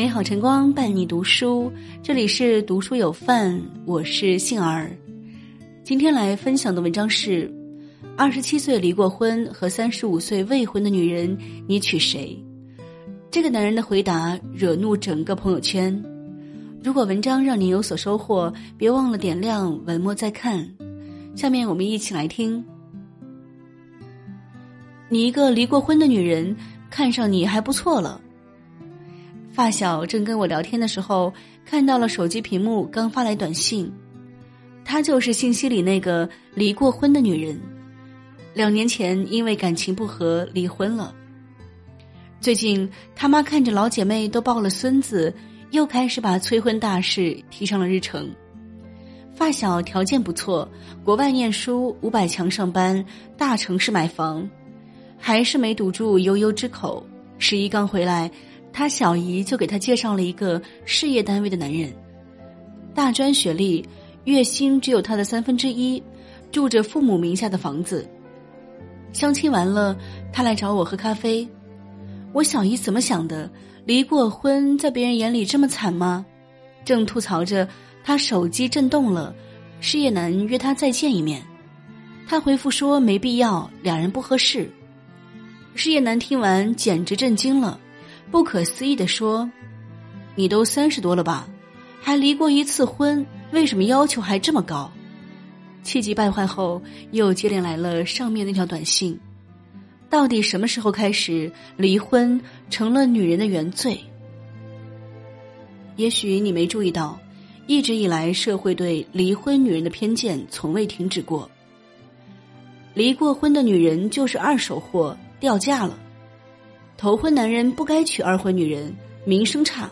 美好晨光伴你读书，这里是读书有范，我是杏儿。今天来分享的文章是：二十七岁离过婚和三十五岁未婚的女人，你娶谁？这个男人的回答惹怒整个朋友圈。如果文章让你有所收获，别忘了点亮文末再看。下面我们一起来听。你一个离过婚的女人，看上你还不错了。发小正跟我聊天的时候，看到了手机屏幕刚发来短信，她就是信息里那个离过婚的女人，两年前因为感情不和离婚了。最近他妈看着老姐妹都抱了孙子，又开始把催婚大事提上了日程。发小条件不错，国外念书，五百强上班，大城市买房，还是没堵住悠悠之口。十一刚回来。他小姨就给他介绍了一个事业单位的男人，大专学历，月薪只有他的三分之一，住着父母名下的房子。相亲完了，他来找我喝咖啡。我小姨怎么想的？离过婚，在别人眼里这么惨吗？正吐槽着，他手机震动了，事业男约他再见一面。他回复说没必要，两人不合适。事业男听完简直震惊了。不可思议的说：“你都三十多了吧，还离过一次婚，为什么要求还这么高？”气急败坏后，又接连来了上面那条短信。到底什么时候开始，离婚成了女人的原罪？也许你没注意到，一直以来社会对离婚女人的偏见从未停止过。离过婚的女人就是二手货，掉价了。头婚男人不该娶二婚女人，名声差。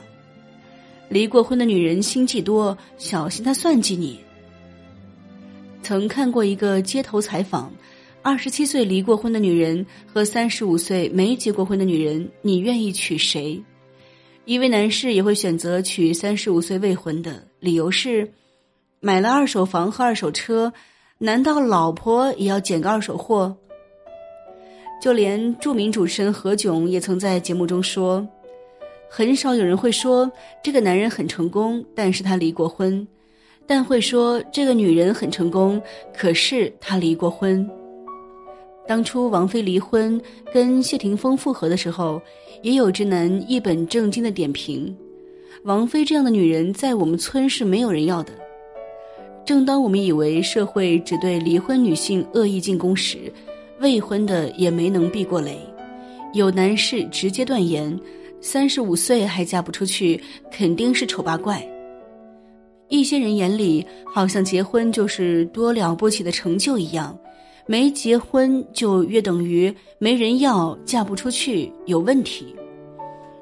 离过婚的女人心计多，小心她算计你。曾看过一个街头采访，二十七岁离过婚的女人和三十五岁没结过婚的女人，你愿意娶谁？一位男士也会选择娶三十五岁未婚的，理由是买了二手房和二手车，难道老婆也要捡个二手货？就连著名主持人何炅也曾在节目中说：“很少有人会说这个男人很成功，但是他离过婚；但会说这个女人很成功，可是她离过婚。”当初王菲离婚跟谢霆锋复合的时候，也有直男一本正经的点评：“王菲这样的女人在我们村是没有人要的。”正当我们以为社会只对离婚女性恶意进攻时，未婚的也没能避过雷，有男士直接断言，三十五岁还嫁不出去，肯定是丑八怪。一些人眼里，好像结婚就是多了不起的成就一样，没结婚就约等于没人要，嫁不出去有问题。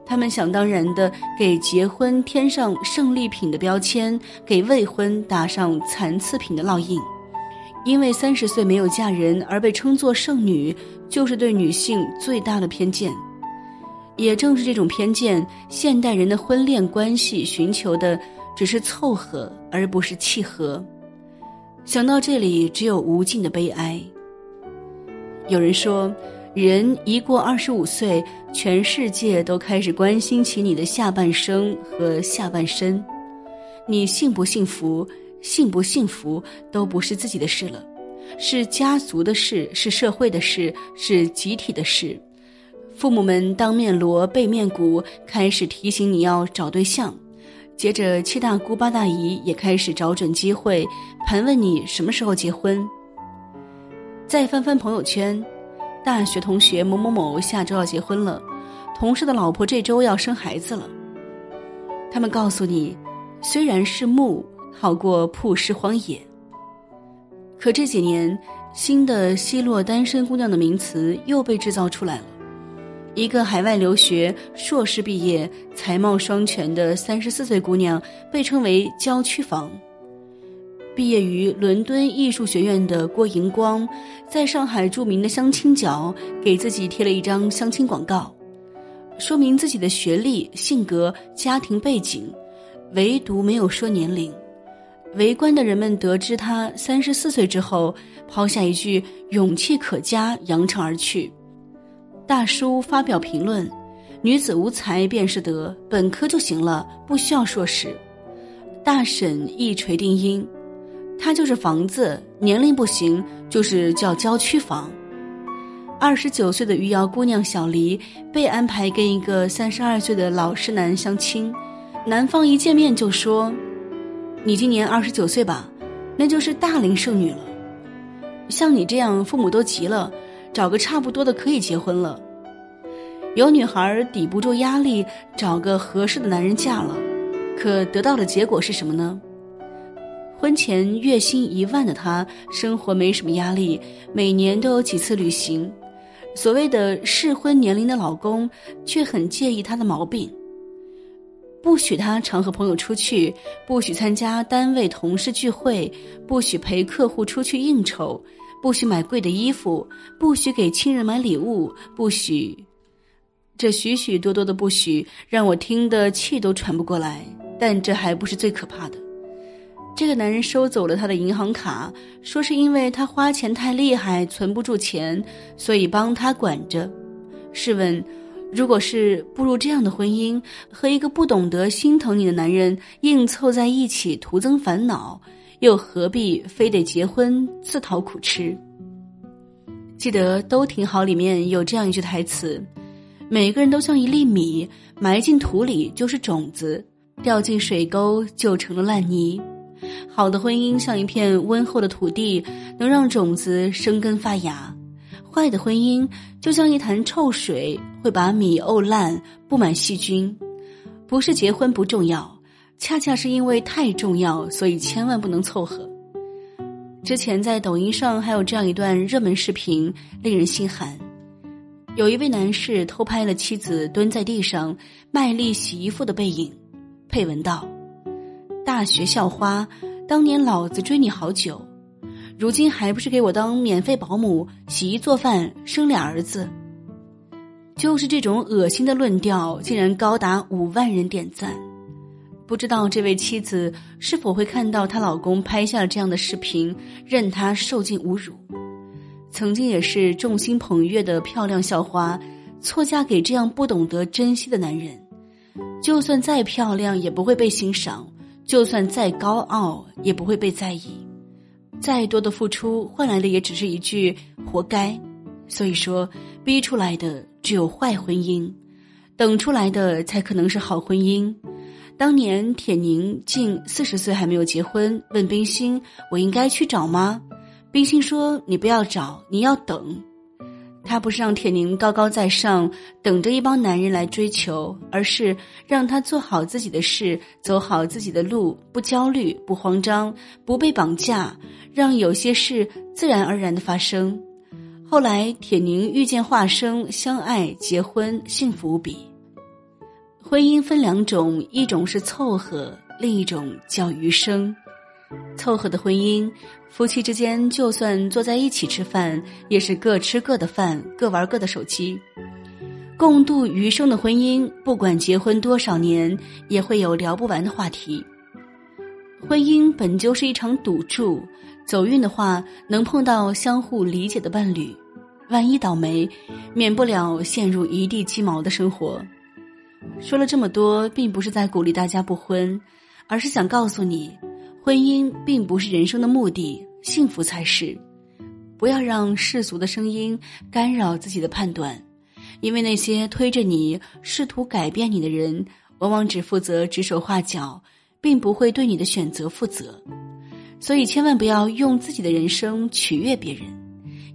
他们想当然的给结婚添上胜利品的标签，给未婚打上残次品的烙印。因为三十岁没有嫁人而被称作剩女，就是对女性最大的偏见。也正是这种偏见，现代人的婚恋关系寻求的只是凑合，而不是契合。想到这里，只有无尽的悲哀。有人说，人一过二十五岁，全世界都开始关心起你的下半生和下半身，你幸不幸福？幸不幸福都不是自己的事了，是家族的事，是社会的事，是集体的事。父母们当面锣背面鼓，开始提醒你要找对象。接着七大姑八大姨也开始找准机会盘问你什么时候结婚。再翻翻朋友圈，大学同学某某某下周要结婚了，同事的老婆这周要生孩子了。他们告诉你，虽然是木。好过曝尸荒野。可这几年，新的奚落单身姑娘的名词又被制造出来了。一个海外留学、硕士毕业、才貌双全的三十四岁姑娘，被称为“郊区房”。毕业于伦敦艺术学院的郭荧光，在上海著名的相亲角给自己贴了一张相亲广告，说明自己的学历、性格、家庭背景，唯独没有说年龄。围观的人们得知他三十四岁之后，抛下一句“勇气可嘉”，扬长而去。大叔发表评论：“女子无才便是德，本科就行了，不需要硕士。大婶一锤定音，她就是房子，年龄不行，就是叫郊区房。二十九岁的余姚姑娘小黎被安排跟一个三十二岁的老实男相亲，男方一见面就说：“你今年二十九岁吧，那就是大龄剩女了。像你这样，父母都急了，找个差不多的可以结婚了。”有女孩抵不住压力，找个合适的男人嫁了，可得到的结果是什么呢？婚前月薪一万的她，生活没什么压力，每年都有几次旅行。所谓的适婚年龄的老公，却很介意她的毛病，不许他常和朋友出去，不许参加单位同事聚会，不许陪客户出去应酬，不许买贵的衣服，不许给亲人买礼物，不许……这许许多多的不许，让我听得气都喘不过来。但这还不是最可怕的。这个男人收走了他的银行卡，说是因为他花钱太厉害，存不住钱，所以帮他管着。试问，如果是步入这样的婚姻，和一个不懂得心疼你的男人硬凑在一起，徒增烦恼，又何必非得结婚自讨苦吃？记得《都挺好》里面有这样一句台词：“每个人都像一粒米，埋进土里就是种子，掉进水沟就成了烂泥。”好的婚姻像一片温厚的土地，能让种子生根发芽；坏的婚姻就像一潭臭水，会把米沤烂，布满细菌。不是结婚不重要，恰恰是因为太重要，所以千万不能凑合。之前在抖音上还有这样一段热门视频，令人心寒。有一位男士偷拍了妻子蹲在地上卖力洗衣服的背影，配文道。大学校花，当年老子追你好久，如今还不是给我当免费保姆、洗衣做饭、生俩儿子？就是这种恶心的论调，竟然高达五万人点赞。不知道这位妻子是否会看到她老公拍下了这样的视频，任他受尽侮辱？曾经也是众星捧月的漂亮校花，错嫁给这样不懂得珍惜的男人，就算再漂亮，也不会被欣赏。就算再高傲，也不会被在意；再多的付出，换来的也只是一句“活该”。所以说，逼出来的只有坏婚姻，等出来的才可能是好婚姻。当年铁凝近四十岁还没有结婚，问冰心：“我应该去找吗？”冰心说：“你不要找，你要等。”他不是让铁凝高高在上，等着一帮男人来追求，而是让他做好自己的事，走好自己的路，不焦虑，不慌张，不被绑架，让有些事自然而然的发生。后来，铁凝遇见华生，相爱结婚，幸福无比。婚姻分两种，一种是凑合，另一种叫余生。凑合的婚姻，夫妻之间就算坐在一起吃饭，也是各吃各的饭，各玩各的手机。共度余生的婚姻，不管结婚多少年，也会有聊不完的话题。婚姻本就是一场赌注，走运的话能碰到相互理解的伴侣，万一倒霉，免不了陷入一地鸡毛的生活。说了这么多，并不是在鼓励大家不婚，而是想告诉你。婚姻并不是人生的目的，幸福才是。不要让世俗的声音干扰自己的判断，因为那些推着你、试图改变你的人，往往只负责指手画脚，并不会对你的选择负责。所以，千万不要用自己的人生取悦别人，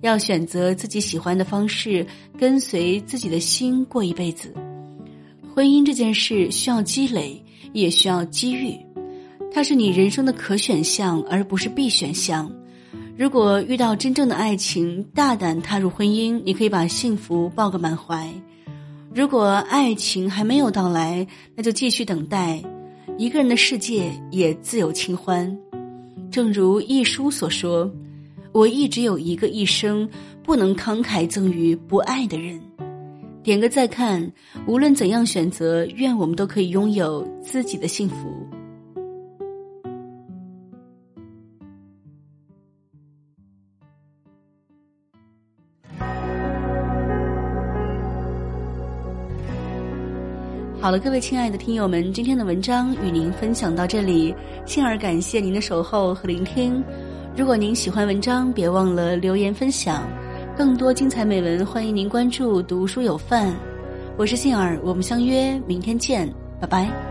要选择自己喜欢的方式，跟随自己的心过一辈子。婚姻这件事需要积累，也需要机遇。它是你人生的可选项，而不是必选项。如果遇到真正的爱情，大胆踏入婚姻，你可以把幸福抱个满怀；如果爱情还没有到来，那就继续等待。一个人的世界也自有清欢。正如一书所说：“我一直有一个一生，不能慷慨赠予不爱的人。”点个再看。无论怎样选择，愿我们都可以拥有自己的幸福。好了，各位亲爱的听友们，今天的文章与您分享到这里，幸儿感谢您的守候和聆听。如果您喜欢文章，别忘了留言分享。更多精彩美文，欢迎您关注“读书有范”。我是杏儿，我们相约明天见，拜拜。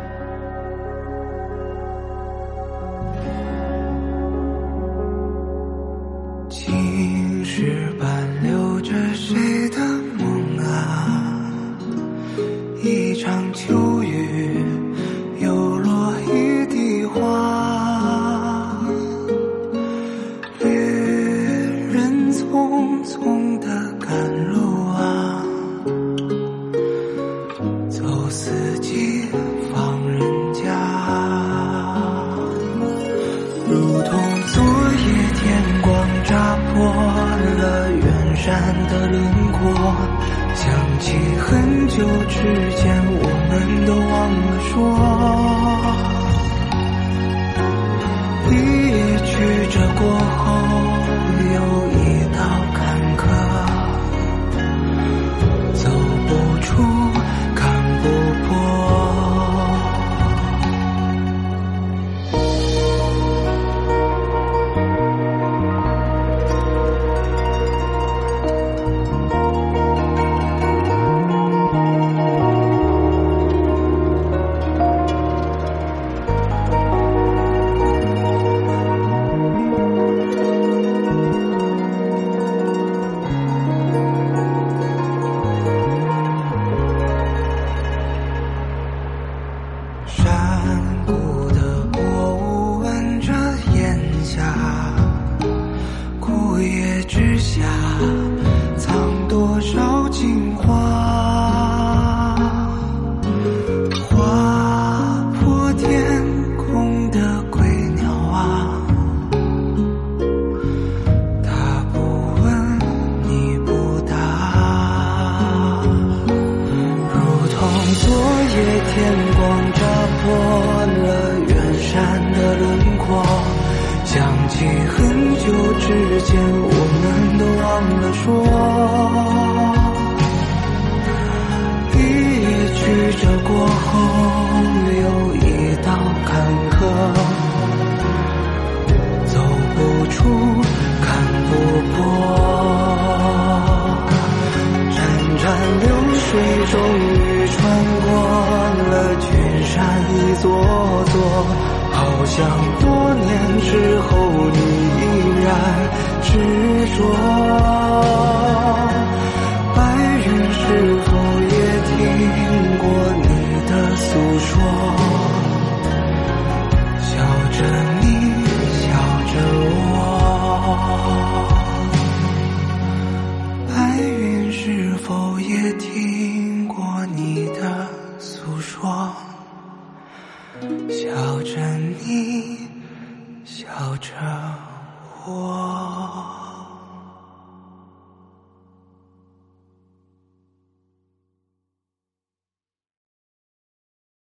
之间，我们都忘了说，夜天光扎破了远山的轮廓，想起很久之前，我们都忘了说，一曲折过后，又一道坎坷，走不出，看不破。好像多年之后你依然执着。